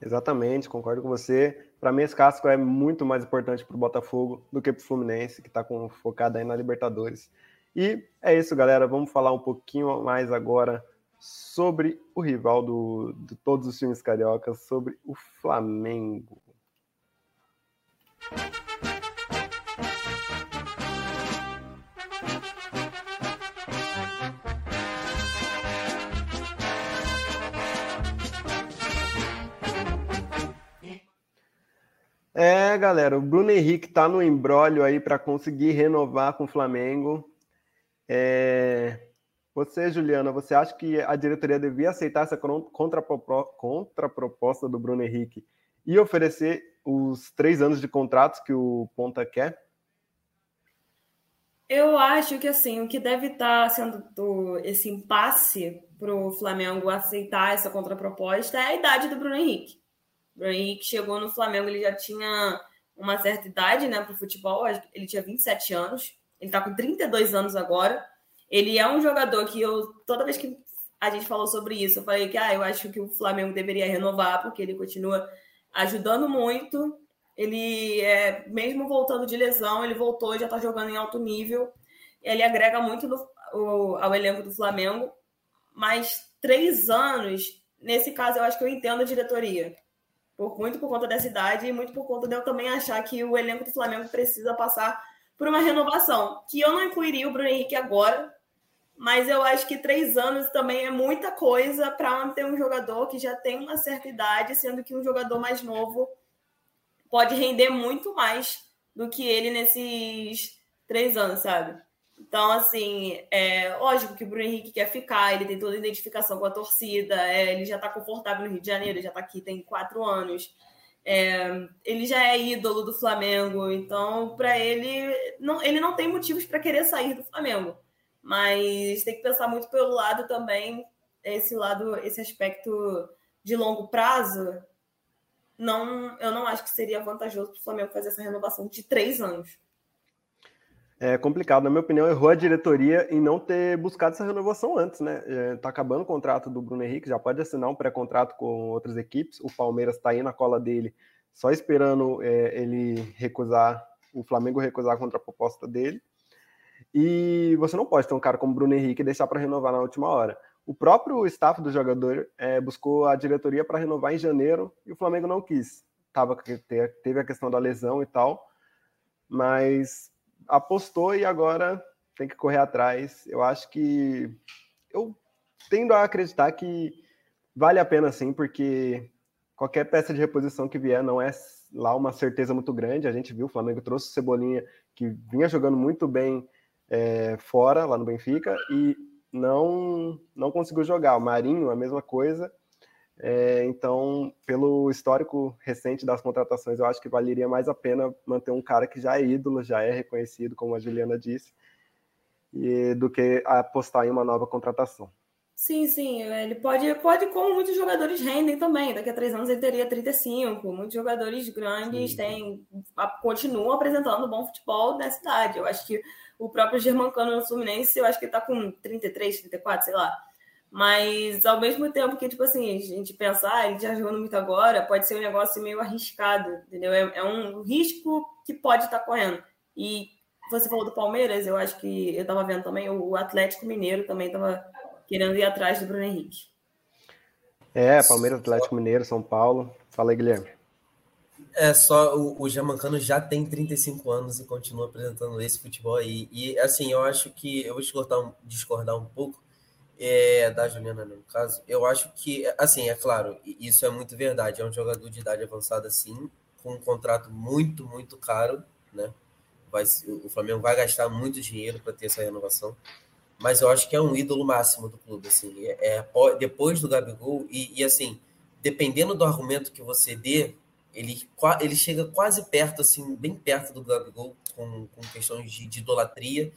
Exatamente, concordo com você. Para mim, esse casco é muito mais importante para o Botafogo do que para o Fluminense, que está focado aí na Libertadores. E é isso, galera. Vamos falar um pouquinho mais agora sobre o rival do, de todos os times cariocas, sobre o Flamengo. É, galera, o Bruno Henrique tá no embrólio aí para conseguir renovar com o Flamengo. É... Você, Juliana, você acha que a diretoria devia aceitar essa contraproposta do Bruno Henrique e oferecer os três anos de contratos que o Ponta quer? Eu acho que assim, o que deve estar sendo do, esse impasse para o Flamengo aceitar essa contraproposta é a idade do Bruno Henrique. Henrique chegou no Flamengo, ele já tinha uma certa idade né, para o futebol, ele tinha 27 anos. Ele está com 32 anos agora. Ele é um jogador que eu, toda vez que a gente falou sobre isso, eu falei que ah, eu acho que o Flamengo deveria renovar, porque ele continua ajudando muito. Ele, é, mesmo voltando de lesão, ele voltou, já está jogando em alto nível. Ele agrega muito no, o, ao elenco do Flamengo. Mas três anos, nesse caso, eu acho que eu entendo a diretoria. Por, muito por conta dessa idade e muito por conta de eu também achar que o elenco do Flamengo precisa passar por uma renovação, que eu não incluiria o Bruno Henrique agora, mas eu acho que três anos também é muita coisa para manter um jogador que já tem uma certa idade, sendo que um jogador mais novo pode render muito mais do que ele nesses três anos, sabe? Então, assim, é lógico que o Bruno Henrique quer ficar, ele tem toda a identificação com a torcida, é, ele já está confortável no Rio de Janeiro, já está aqui tem quatro anos. É, ele já é ídolo do Flamengo, então para ele não, ele não tem motivos para querer sair do Flamengo, mas tem que pensar muito pelo lado também esse lado, esse aspecto de longo prazo. não, eu não acho que seria vantajoso para o Flamengo fazer essa renovação de três anos. É complicado, na minha opinião, errou a diretoria em não ter buscado essa renovação antes, né? É, tá acabando o contrato do Bruno Henrique, já pode assinar um pré-contrato com outras equipes. O Palmeiras está aí na cola dele, só esperando é, ele recusar, o Flamengo recusar contra a proposta dele. E você não pode ter um cara como Bruno Henrique e deixar para renovar na última hora. O próprio staff do jogador é, buscou a diretoria para renovar em janeiro e o Flamengo não quis. Tava, teve a questão da lesão e tal, mas apostou e agora tem que correr atrás. Eu acho que eu tendo a acreditar que vale a pena sim, porque qualquer peça de reposição que vier não é lá uma certeza muito grande. A gente viu o Flamengo trouxe o Cebolinha, que vinha jogando muito bem é, fora, lá no Benfica, e não, não conseguiu jogar. O Marinho, a mesma coisa. É, então, pelo histórico recente das contratações, eu acho que valeria mais a pena manter um cara que já é ídolo, já é reconhecido, como a Juliana disse, e, do que apostar em uma nova contratação. Sim, sim, ele pode, pode, como muitos jogadores rendem também. Daqui a três anos ele teria 35. Muitos jogadores grandes têm, continuam apresentando bom futebol na cidade. Eu acho que o próprio Germancano no Fluminense, eu acho que ele tá com 33, 34, sei lá. Mas ao mesmo tempo que, tipo assim, a gente pensar, ah, ele já jogando muito agora, pode ser um negócio meio arriscado, entendeu? É, é um risco que pode estar tá correndo. E você falou do Palmeiras, eu acho que eu tava vendo também, o Atlético Mineiro também tava querendo ir atrás do Bruno Henrique. É, Palmeiras, Atlético Mineiro, São Paulo. Fala aí, Guilherme. É só o, o Jamancano já tem 35 anos e continua apresentando esse futebol aí. E assim, eu acho que eu vou discordar um, discordar um pouco é, da Juliana, no caso. Eu acho que, assim, é claro, isso é muito verdade. É um jogador de idade avançada, sim, com um contrato muito, muito caro, né? Vai, o Flamengo vai gastar muito dinheiro para ter essa renovação. Mas eu acho que é um ídolo máximo do clube, assim. É, é depois do Gabigol, e, e assim, dependendo do argumento que você dê, ele, ele chega quase perto, assim, bem perto do Gabigol, com, com questões de, de idolatria,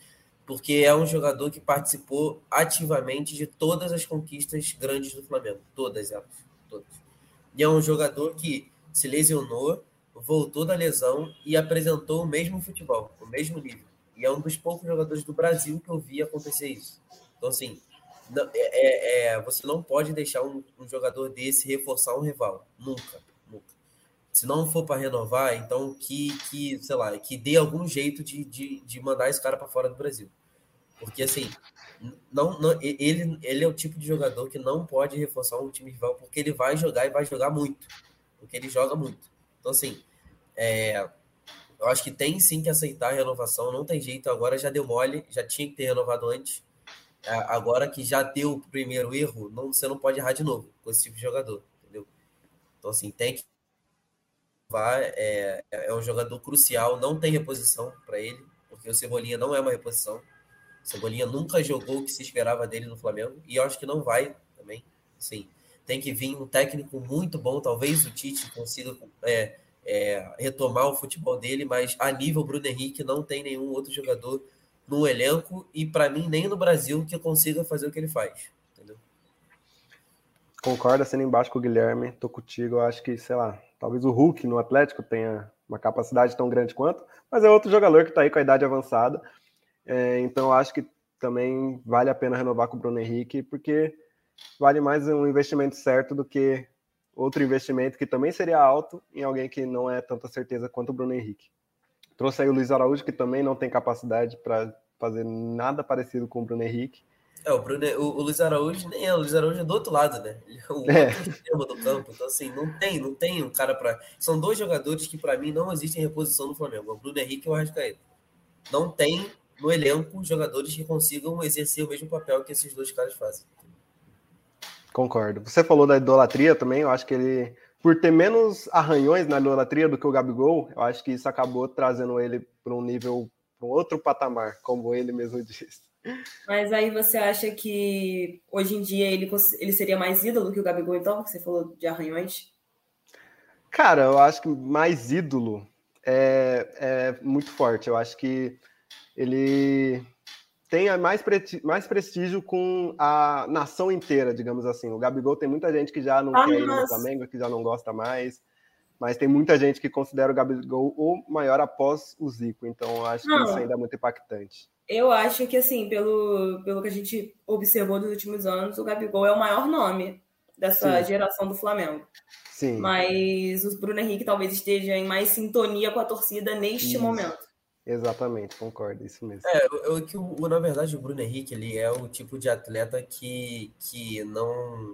porque é um jogador que participou ativamente de todas as conquistas grandes do Flamengo, todas elas, todas. E é um jogador que se lesionou, voltou da lesão e apresentou o mesmo futebol, o mesmo nível. E é um dos poucos jogadores do Brasil que eu vi acontecer isso. Então, assim, não, é, é, você não pode deixar um, um jogador desse reforçar um rival. Nunca se não for para renovar, então que, que, sei lá, que dê algum jeito de, de, de mandar esse cara para fora do Brasil. Porque, assim, não, não, ele, ele é o tipo de jogador que não pode reforçar um time rival, porque ele vai jogar e vai jogar muito. Porque ele joga muito. Então, assim, é, eu acho que tem sim que aceitar a renovação, não tem jeito. Agora já deu mole, já tinha que ter renovado antes. Agora que já deu o primeiro erro, não, você não pode errar de novo com esse tipo de jogador, entendeu? Então, assim, tem que é, é um jogador crucial, não tem reposição para ele, porque o Cebolinha não é uma reposição. O Cebolinha nunca jogou o que se esperava dele no Flamengo, e eu acho que não vai também. Sim, tem que vir um técnico muito bom, talvez o Tite consiga é, é, retomar o futebol dele, mas a nível Bruno Henrique não tem nenhum outro jogador no elenco, e para mim nem no Brasil que consiga fazer o que ele faz. Entendeu? Concorda sendo embaixo com o Guilherme, tô contigo, acho que, sei lá, Talvez o Hulk no Atlético tenha uma capacidade tão grande quanto, mas é outro jogador que está aí com a idade avançada. É, então acho que também vale a pena renovar com o Bruno Henrique, porque vale mais um investimento certo do que outro investimento que também seria alto em alguém que não é tanta certeza quanto o Bruno Henrique. Trouxe aí o Luiz Araújo, que também não tem capacidade para fazer nada parecido com o Bruno Henrique. É, o, Bruno, o, o Luiz Araújo nem é, o Luiz Araújo é do outro lado, né? Ele é o é. outro extremo do campo. Então, assim, não tem, não tem um cara para. São dois jogadores que, para mim, não existem reposição no Flamengo: o Bruno Henrique e o Arrascaeta. Não tem no elenco jogadores que consigam exercer o mesmo papel que esses dois caras fazem. Concordo. Você falou da idolatria também, eu acho que ele, por ter menos arranhões na idolatria do que o Gabigol, eu acho que isso acabou trazendo ele para um nível, para um outro patamar, como ele mesmo [laughs] disse. Mas aí você acha que hoje em dia ele, ele seria mais ídolo que o Gabigol, então? Que você falou de arranhões? Cara, eu acho que mais ídolo é, é muito forte. Eu acho que ele tem mais, mais prestígio com a nação inteira, digamos assim. O Gabigol tem muita gente que já não ah, quer ir no Flamengo, que já não gosta mais. Mas tem muita gente que considera o Gabigol o maior após o Zico, então acho Não, que isso ainda é muito impactante. Eu acho que, assim, pelo, pelo que a gente observou nos últimos anos, o Gabigol é o maior nome dessa Sim. geração do Flamengo. Sim. Mas o Bruno Henrique talvez esteja em mais sintonia com a torcida neste isso. momento. Exatamente, concordo, isso mesmo. É, eu, que o, na verdade o Bruno Henrique ele é o tipo de atleta que, que não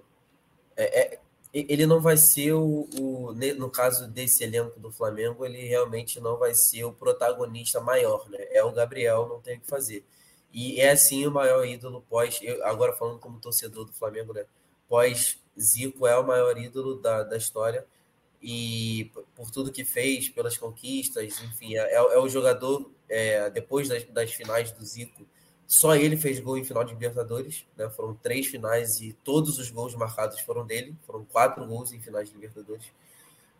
é, é, ele não vai ser o, o, no caso desse elenco do Flamengo, ele realmente não vai ser o protagonista maior, né? É o Gabriel, não tem o que fazer. E é assim o maior ídolo pós, eu, agora falando como torcedor do Flamengo, né? Pós Zico é o maior ídolo da, da história e por tudo que fez, pelas conquistas, enfim, é, é o jogador é, depois das, das finais do Zico só ele fez gol em final de Libertadores, né? Foram três finais e todos os gols marcados foram dele. Foram quatro gols em finais de Libertadores.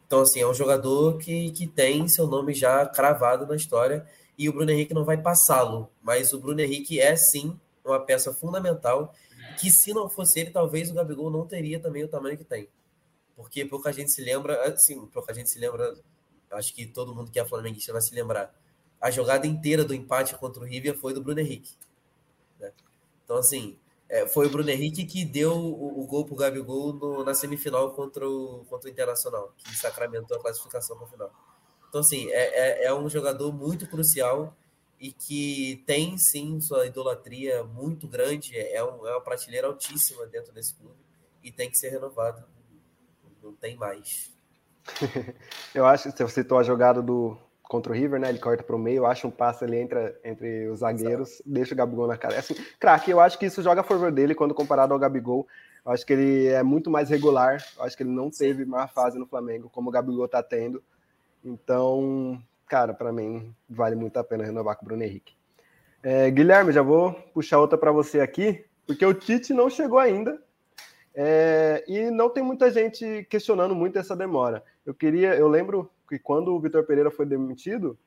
Então, assim, é um jogador que, que tem seu nome já cravado na história e o Bruno Henrique não vai passá-lo. Mas o Bruno Henrique é, sim, uma peça fundamental que, se não fosse ele, talvez o Gabigol não teria também o tamanho que tem. Porque pouca gente se lembra, assim, pouca gente se lembra, acho que todo mundo que é flamenguista vai se lembrar. A jogada inteira do empate contra o River foi do Bruno Henrique. Então, assim, é, foi o Bruno Henrique que deu o, o gol pro Gabigol no, na semifinal contra o, contra o Internacional, que sacramentou a classificação para final. Então, assim, é, é, é, um jogador muito crucial e que tem, sim, sua idolatria muito grande, é, um, é uma prateleira altíssima dentro desse clube e tem que ser renovado. Não tem mais. [laughs] Eu acho que você citou a jogada do, contra o River, né? Ele corta para o meio, acha um passe ali entre, entre os zagueiros, Exato. deixa o Gabigol na cara. É assim, craque, eu acho que isso joga a favor dele quando comparado ao Gabigol. Eu acho que ele é muito mais regular. Eu acho que ele não teve má fase no Flamengo, como o Gabigol tá tendo. Então, cara, para mim, vale muito a pena renovar com o Bruno Henrique. É, Guilherme, já vou puxar outra para você aqui, porque o Tite não chegou ainda. É, e não tem muita gente questionando muito essa demora. Eu queria, eu lembro que quando o Vitor Pereira foi demitido,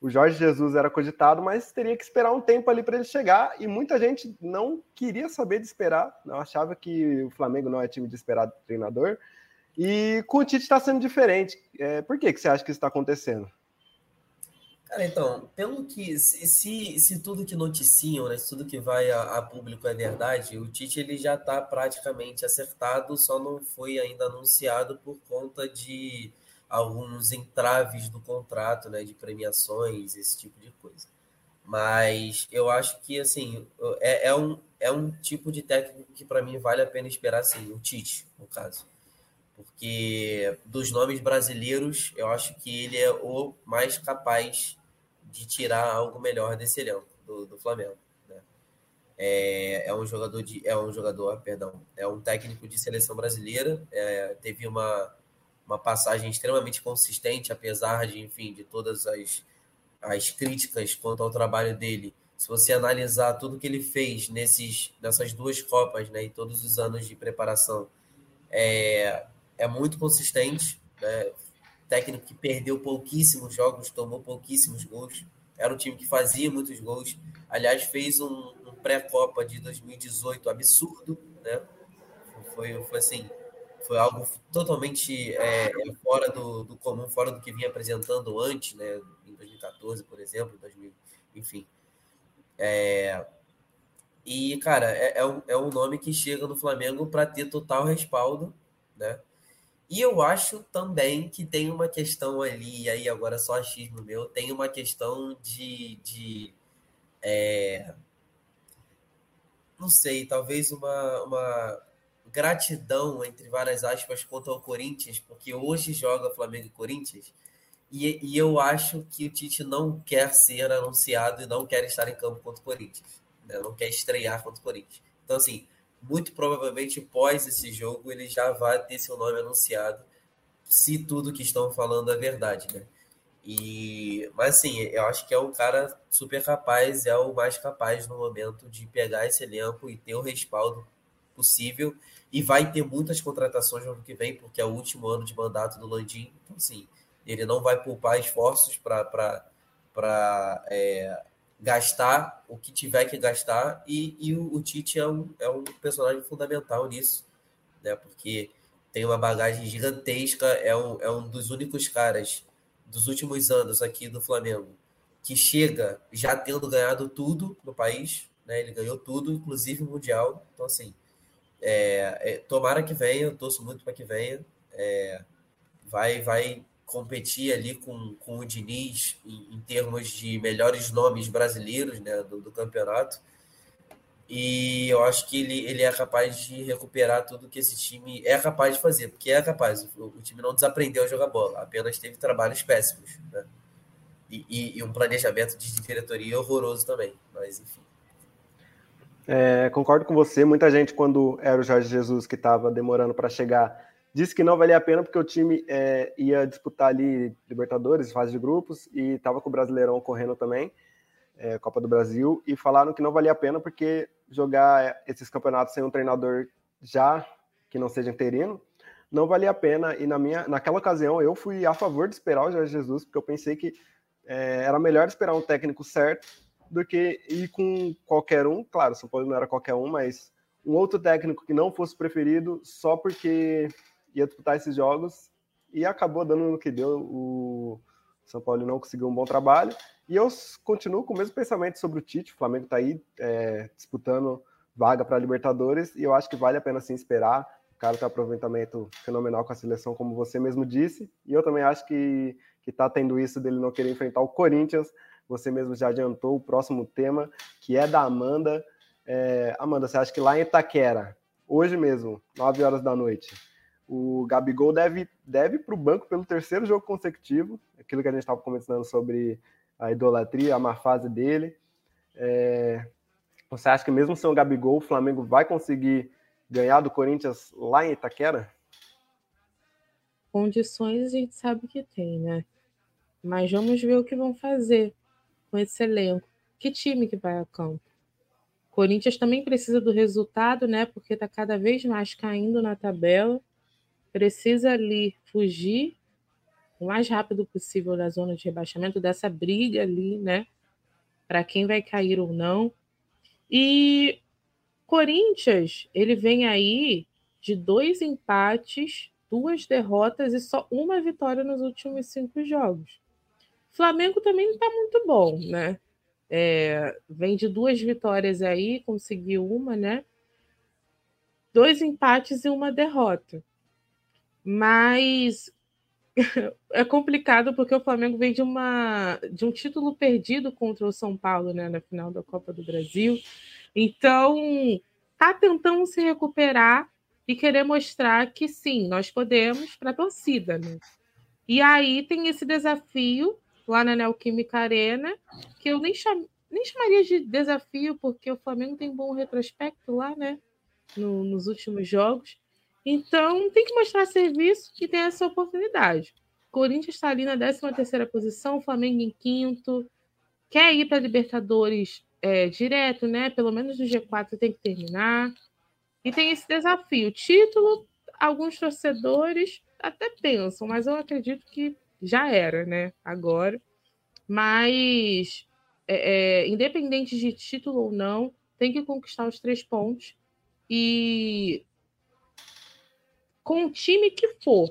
o Jorge Jesus era cogitado, mas teria que esperar um tempo ali para ele chegar, e muita gente não queria saber de esperar, não achava que o Flamengo não é time de esperar do treinador. E com o Tite está sendo diferente. É, por que, que você acha que isso está acontecendo? Cara, então, pelo que. Se, se tudo que noticiam, né, se tudo que vai a, a público é verdade, o Tite ele já está praticamente acertado, só não foi ainda anunciado por conta de alguns entraves do contrato, né, de premiações, esse tipo de coisa. Mas eu acho que, assim, é, é um, é um tipo de técnico que para mim vale a pena esperar, sim, o Tite, no caso porque dos nomes brasileiros, eu acho que ele é o mais capaz de tirar algo melhor desse elenco do, do Flamengo. Né? É, é, um jogador de, é um jogador, perdão, é um técnico de seleção brasileira. É, teve uma, uma passagem extremamente consistente, apesar de, enfim, de todas as, as críticas quanto ao trabalho dele. Se você analisar tudo que ele fez nesses, nessas duas Copas, né, e todos os anos de preparação, é, é muito consistente, né? técnico que perdeu pouquíssimos jogos, tomou pouquíssimos gols. Era um time que fazia muitos gols. Aliás, fez um, um pré-copa de 2018 absurdo, né? Foi, foi assim, foi algo totalmente é, é, fora do, do, comum, fora do que vinha apresentando antes, né? Em 2014, por exemplo, 2000, enfim. É, e, cara, é, é, um, é um nome que chega no Flamengo para ter total respaldo, né? E eu acho também que tem uma questão ali, e aí agora só achismo meu, tem uma questão de, de é, não sei, talvez uma, uma gratidão, entre várias aspas, quanto ao Corinthians, porque hoje joga Flamengo e Corinthians, e, e eu acho que o Tite não quer ser anunciado e não quer estar em campo contra o Corinthians, né? não quer estrear contra o Corinthians. Então, assim, muito provavelmente pós esse jogo ele já vai ter seu nome anunciado, se tudo que estão falando é verdade, né? E, mas assim, eu acho que é um cara super capaz, é o mais capaz no momento de pegar esse elenco e ter o respaldo possível. E vai ter muitas contratações no ano que vem, porque é o último ano de mandato do Landim. Então, assim, ele não vai poupar esforços para é, gastar o que tiver que gastar, e, e o, o, Tite é um, é um personagem fundamental nisso, né? Porque tem uma bagagem gigantesca, é um, é um dos únicos caras dos últimos anos aqui do Flamengo que chega já tendo ganhado tudo no país, né? Ele ganhou tudo, inclusive o Mundial. Então, assim, é, é, tomara que venha, torço muito para que venha. É, vai, vai competir ali com, com o Diniz em, em termos de melhores nomes brasileiros né, do, do campeonato. E eu acho que ele, ele é capaz de recuperar tudo que esse time é capaz de fazer, porque é capaz. O, o time não desaprendeu a jogar bola, apenas teve trabalhos péssimos. Né? E, e, e, um planejamento de diretoria horroroso também, mas enfim. É, concordo com você. Muita gente, quando era o Jorge Jesus que estava demorando para chegar, disse que não valia a pena porque o time é, ia disputar ali Libertadores, fase de grupos, e estava com o Brasileirão correndo também é, Copa do Brasil, e falaram que não valia a pena porque jogar esses campeonatos sem um treinador já que não seja interino não valia a pena. E na minha, naquela ocasião eu fui a favor de esperar o Jorge Jesus, porque eu pensei que é, era melhor esperar um técnico certo do que ir com qualquer um. Claro, São Paulo não era qualquer um, mas um outro técnico que não fosse preferido só porque ia disputar esses jogos e acabou dando no que deu. O São Paulo não conseguiu um bom trabalho e eu continuo com o mesmo pensamento sobre o Tite. O Flamengo está aí é, disputando vaga para Libertadores e eu acho que vale a pena sim esperar. O cara tem um aproveitamento fenomenal com a seleção, como você mesmo disse. E eu também acho que está tendo isso dele não querer enfrentar o Corinthians. Você mesmo já adiantou o próximo tema, que é da Amanda. É, Amanda, você acha que lá em Itaquera, hoje mesmo, 9 horas da noite, o Gabigol deve, deve para o banco pelo terceiro jogo consecutivo, aquilo que a gente estava comentando sobre a idolatria, a má fase dele. É, você acha que mesmo sem o Gabigol, o Flamengo vai conseguir ganhar do Corinthians lá em Itaquera? Condições a gente sabe que tem, né? Mas vamos ver o que vão fazer com esse elenco. Que time que vai a campo? Corinthians também precisa do resultado, né? Porque está cada vez mais caindo na tabela. Precisa ali fugir o mais rápido possível da zona de rebaixamento, dessa briga ali, né? Para quem vai cair ou não. E Corinthians, ele vem aí de dois empates, duas derrotas e só uma vitória nos últimos cinco jogos. Flamengo também não está muito bom, né? É, vem de duas vitórias aí, conseguiu uma, né? Dois empates e uma derrota. Mas [laughs] é complicado porque o Flamengo vem de, uma, de um título perdido contra o São Paulo né, na final da Copa do Brasil. Então, tá tentando se recuperar e querer mostrar que sim, nós podemos para a torcida. Né? E aí tem esse desafio lá na Neoquímica Arena, que eu nem, cham... nem chamaria de desafio, porque o Flamengo tem bom retrospecto lá, né? No, nos últimos jogos. Então, tem que mostrar serviço e tem essa oportunidade. Corinthians está ali na 13ª posição, Flamengo em quinto. Quer ir para Libertadores é, direto, né? Pelo menos no G4 tem que terminar. E tem esse desafio. Título, alguns torcedores até pensam, mas eu acredito que já era, né? Agora. Mas, é, é, independente de título ou não, tem que conquistar os três pontos. E com o time que for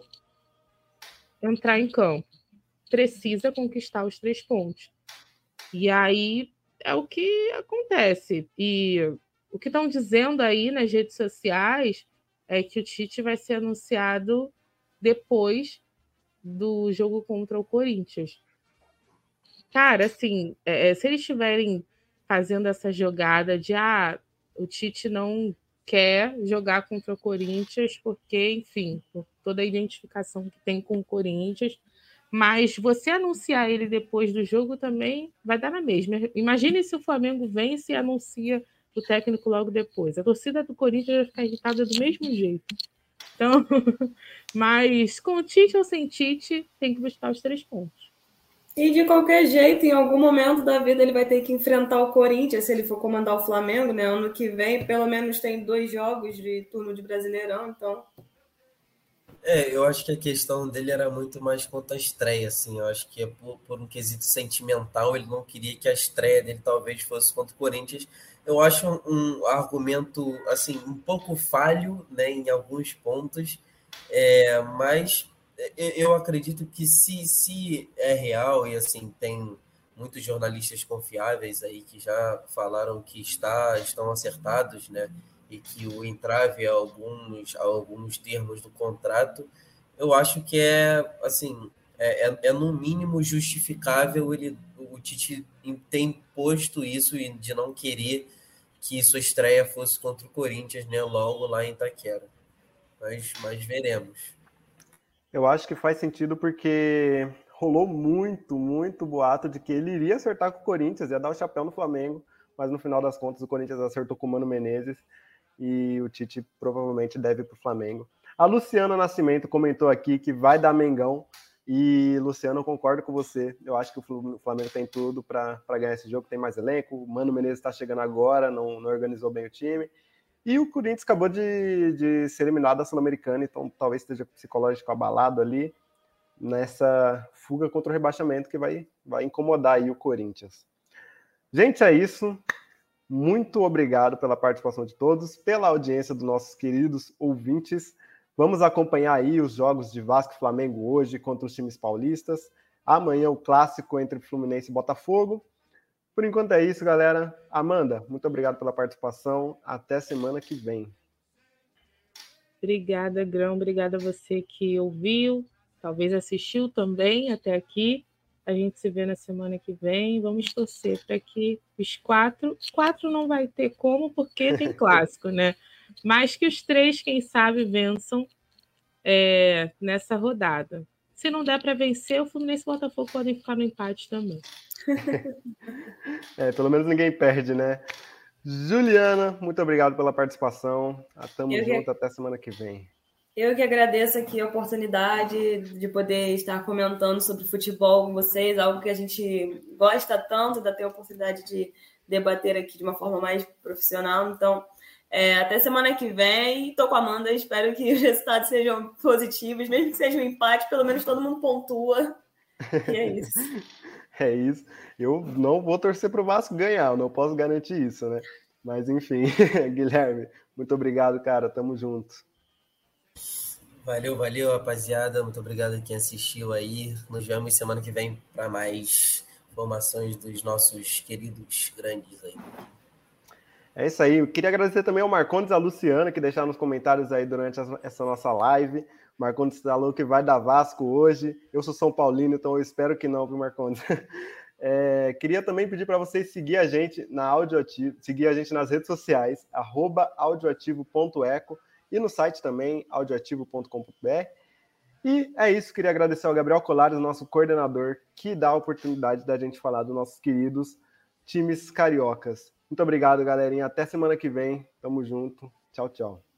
entrar em campo, precisa conquistar os três pontos. E aí é o que acontece. E o que estão dizendo aí nas redes sociais é que o Tite vai ser anunciado depois do jogo contra o Corinthians. Cara, assim, é, se eles estiverem fazendo essa jogada de ah, o Tite não quer jogar contra o Corinthians, porque, enfim, por toda a identificação que tem com o Corinthians. Mas você anunciar ele depois do jogo também vai dar na mesma. Imagine se o Flamengo vence e anuncia o técnico logo depois. A torcida do Corinthians vai ficar irritada do mesmo jeito. Então, [laughs] mas com Tite ou sem Tite, tem que buscar os três pontos. E de qualquer jeito, em algum momento da vida, ele vai ter que enfrentar o Corinthians se ele for comandar o Flamengo, né? Ano que vem, pelo menos tem dois jogos de turno de Brasileirão, então. É, eu acho que a questão dele era muito mais quanto à estreia, assim. Eu acho que é por, por um quesito sentimental, ele não queria que a estreia dele talvez fosse contra o Corinthians. Eu acho um, um argumento, assim, um pouco falho, né, em alguns pontos, É, mas eu acredito que se, se é real e assim tem muitos jornalistas confiáveis aí que já falaram que está, estão acertados, né? E que o entrave a alguns, a alguns termos do contrato, eu acho que é assim é, é, é no mínimo justificável ele o Tite tem posto isso de não querer que sua estreia fosse contra o Corinthians, né? Logo lá em Itaquera. Mas, mas veremos. Eu acho que faz sentido porque rolou muito, muito boato de que ele iria acertar com o Corinthians, ia dar o chapéu no Flamengo, mas no final das contas o Corinthians acertou com o Mano Menezes e o Tite provavelmente deve para o Flamengo. A Luciana Nascimento comentou aqui que vai dar Mengão. E, Luciano, eu concordo com você. Eu acho que o Flamengo tem tudo para ganhar esse jogo, tem mais elenco. O Mano Menezes está chegando agora, não, não organizou bem o time. E o Corinthians acabou de, de ser eliminado da Sul-Americana, então talvez esteja psicológico abalado ali nessa fuga contra o rebaixamento que vai, vai incomodar aí o Corinthians. Gente, é isso. Muito obrigado pela participação de todos, pela audiência dos nossos queridos ouvintes. Vamos acompanhar aí os jogos de Vasco e Flamengo hoje contra os times paulistas. Amanhã o clássico entre Fluminense e Botafogo. Por enquanto é isso, galera. Amanda, muito obrigado pela participação. Até semana que vem. Obrigada, Grão. Obrigada a você que ouviu, talvez assistiu também até aqui. A gente se vê na semana que vem. Vamos torcer para que os quatro. Quatro não vai ter como, porque tem [laughs] clássico, né? Mas que os três, quem sabe, vençam é, nessa rodada. Se não der para vencer, o Fluminense e o Botafogo podem ficar no empate também. [laughs] é, pelo menos ninguém perde, né? Juliana, muito obrigado pela participação. Tamo Eu junto que... até semana que vem. Eu que agradeço aqui a oportunidade de poder estar comentando sobre futebol com vocês, algo que a gente gosta tanto, da ter a oportunidade de debater aqui de uma forma mais profissional. Então, é, até semana que vem. Tô com a Amanda, espero que [laughs] os resultados sejam positivos, mesmo que seja um empate, pelo menos todo mundo pontua. E é [laughs] isso. é isso. Eu não vou torcer para o Vasco ganhar, eu não posso garantir isso, né? Mas enfim, [laughs] Guilherme, muito obrigado, cara. Tamo junto. Valeu, valeu, rapaziada. Muito obrigado a quem assistiu aí. Nos vemos semana que vem para mais informações dos nossos queridos grandes aí. É isso aí. Eu queria agradecer também ao Marcondes e à Luciana que deixaram nos comentários aí durante essa nossa live. Marcondes falou que vai dar Vasco hoje. Eu sou São Paulino, então eu espero que não, viu, Marcondes? [laughs] É, queria também pedir para vocês seguir a gente na Audioativo, seguir a gente nas redes sociais, audioativo.eco e no site também, audioativo.com.br. E é isso, queria agradecer ao Gabriel Colares, nosso coordenador, que dá a oportunidade da gente falar dos nossos queridos times cariocas. Muito obrigado, galerinha. Até semana que vem. Tamo junto. Tchau, tchau.